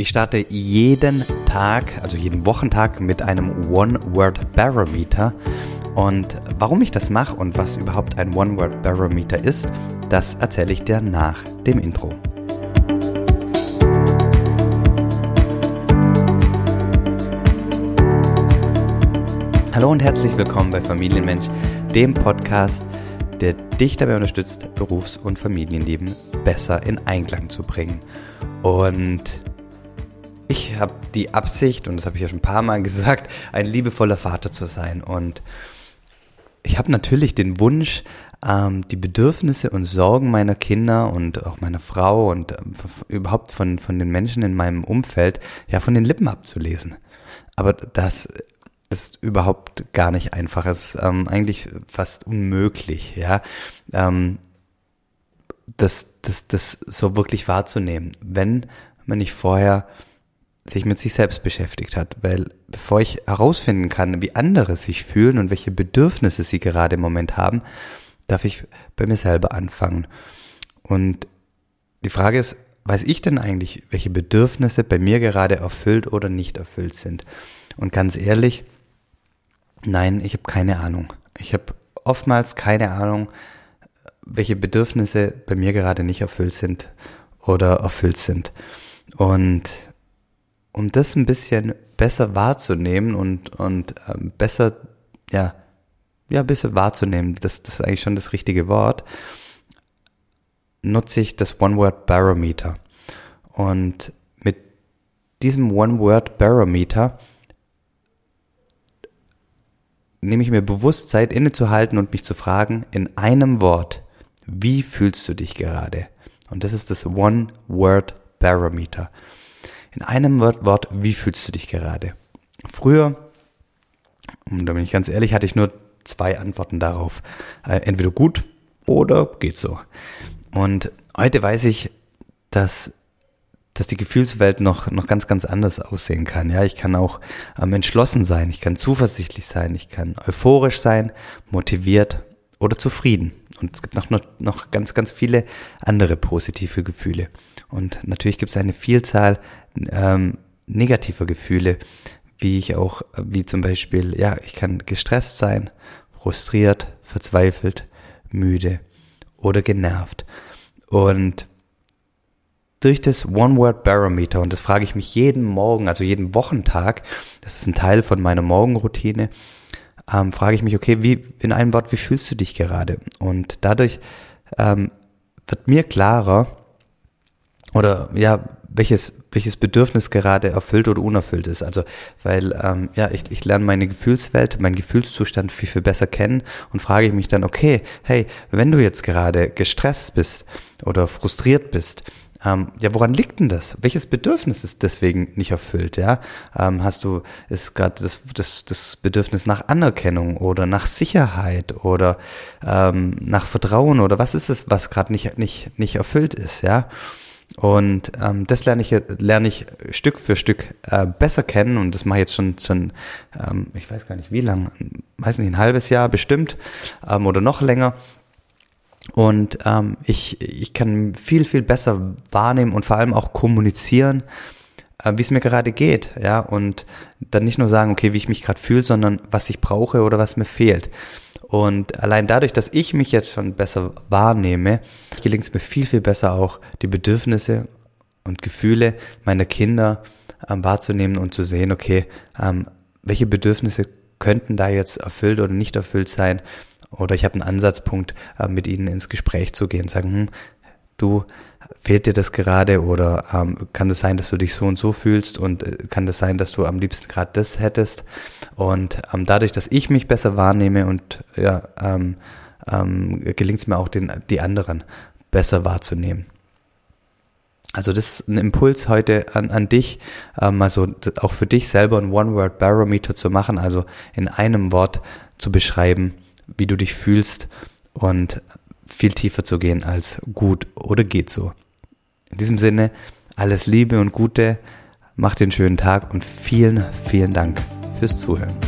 Ich starte jeden Tag, also jeden Wochentag mit einem One-Word-Barometer. Und warum ich das mache und was überhaupt ein One-Word-Barometer ist, das erzähle ich dir nach dem Intro. Hallo und herzlich willkommen bei Familienmensch, dem Podcast, der dich dabei unterstützt, Berufs- und Familienleben besser in Einklang zu bringen. Und ich habe die Absicht, und das habe ich ja schon ein paar Mal gesagt, ein liebevoller Vater zu sein. Und ich habe natürlich den Wunsch, ähm, die Bedürfnisse und Sorgen meiner Kinder und auch meiner Frau und äh, überhaupt von, von den Menschen in meinem Umfeld ja von den Lippen abzulesen. Aber das ist überhaupt gar nicht einfach. Es ist ähm, eigentlich fast unmöglich, ja. Ähm, das, das, das so wirklich wahrzunehmen, wenn man nicht vorher sich mit sich selbst beschäftigt hat. Weil bevor ich herausfinden kann, wie andere sich fühlen und welche Bedürfnisse sie gerade im Moment haben, darf ich bei mir selber anfangen. Und die Frage ist, weiß ich denn eigentlich, welche Bedürfnisse bei mir gerade erfüllt oder nicht erfüllt sind? Und ganz ehrlich, nein, ich habe keine Ahnung. Ich habe oftmals keine Ahnung, welche Bedürfnisse bei mir gerade nicht erfüllt sind oder erfüllt sind. Und um das ein bisschen besser wahrzunehmen und, und ähm, besser, ja, ja, besser wahrzunehmen, das, das ist eigentlich schon das richtige Wort, nutze ich das One-Word-Barometer. Und mit diesem One-Word-Barometer nehme ich mir bewusst Zeit innezuhalten und mich zu fragen, in einem Wort, wie fühlst du dich gerade? Und das ist das One-Word-Barometer. In einem Wort, wie fühlst du dich gerade? Früher, und da bin ich ganz ehrlich, hatte ich nur zwei Antworten darauf. Äh, entweder gut oder geht so. Und heute weiß ich, dass dass die Gefühlswelt noch, noch ganz, ganz anders aussehen kann. Ja, ich kann auch ähm, entschlossen sein, ich kann zuversichtlich sein, ich kann euphorisch sein, motiviert oder zufrieden. Und es gibt noch, noch, noch ganz, ganz viele andere positive Gefühle. Und natürlich gibt es eine Vielzahl ähm, negativer Gefühle, wie ich auch, wie zum Beispiel, ja, ich kann gestresst sein, frustriert, verzweifelt, müde oder genervt. Und durch das One-Word-Barometer, und das frage ich mich jeden Morgen, also jeden Wochentag, das ist ein Teil von meiner Morgenroutine, ähm, frage ich mich, okay, wie, in einem Wort, wie fühlst du dich gerade? Und dadurch ähm, wird mir klarer, oder ja, welches, welches Bedürfnis gerade erfüllt oder unerfüllt ist. Also, weil, ähm, ja, ich, ich lerne meine Gefühlswelt, meinen Gefühlszustand viel, viel besser kennen und frage ich mich dann, okay, hey, wenn du jetzt gerade gestresst bist oder frustriert bist, ähm, ja, woran liegt denn das? Welches Bedürfnis ist deswegen nicht erfüllt? Ja, ähm, hast du ist gerade das, das das Bedürfnis nach Anerkennung oder nach Sicherheit oder ähm, nach Vertrauen oder was ist es, was gerade nicht nicht nicht erfüllt ist? Ja, und ähm, das lerne ich, lerne ich Stück für Stück äh, besser kennen und das mache ich jetzt schon, schon ähm, ich weiß gar nicht wie lang, weiß nicht, ein halbes Jahr bestimmt ähm, oder noch länger. Und ähm, ich, ich kann viel, viel besser wahrnehmen und vor allem auch kommunizieren, wie es mir gerade geht, ja, und dann nicht nur sagen, okay, wie ich mich gerade fühle, sondern was ich brauche oder was mir fehlt. Und allein dadurch, dass ich mich jetzt schon besser wahrnehme, gelingt es mir viel, viel besser auch, die Bedürfnisse und Gefühle meiner Kinder ähm, wahrzunehmen und zu sehen, okay, ähm, welche Bedürfnisse könnten da jetzt erfüllt oder nicht erfüllt sein. Oder ich habe einen Ansatzpunkt, äh, mit ihnen ins Gespräch zu gehen, sagen, hm, du, fehlt dir das gerade oder ähm, kann es das sein, dass du dich so und so fühlst und äh, kann das sein, dass du am liebsten gerade das hättest und ähm, dadurch, dass ich mich besser wahrnehme und ja, ähm, ähm, gelingt es mir auch den, die anderen besser wahrzunehmen. Also das ist ein Impuls heute an, an dich, ähm, also auch für dich selber ein One-Word-Barometer zu machen, also in einem Wort zu beschreiben, wie du dich fühlst und viel tiefer zu gehen als gut oder geht so. In diesem Sinne, alles Liebe und Gute, mach den schönen Tag und vielen, vielen Dank fürs Zuhören.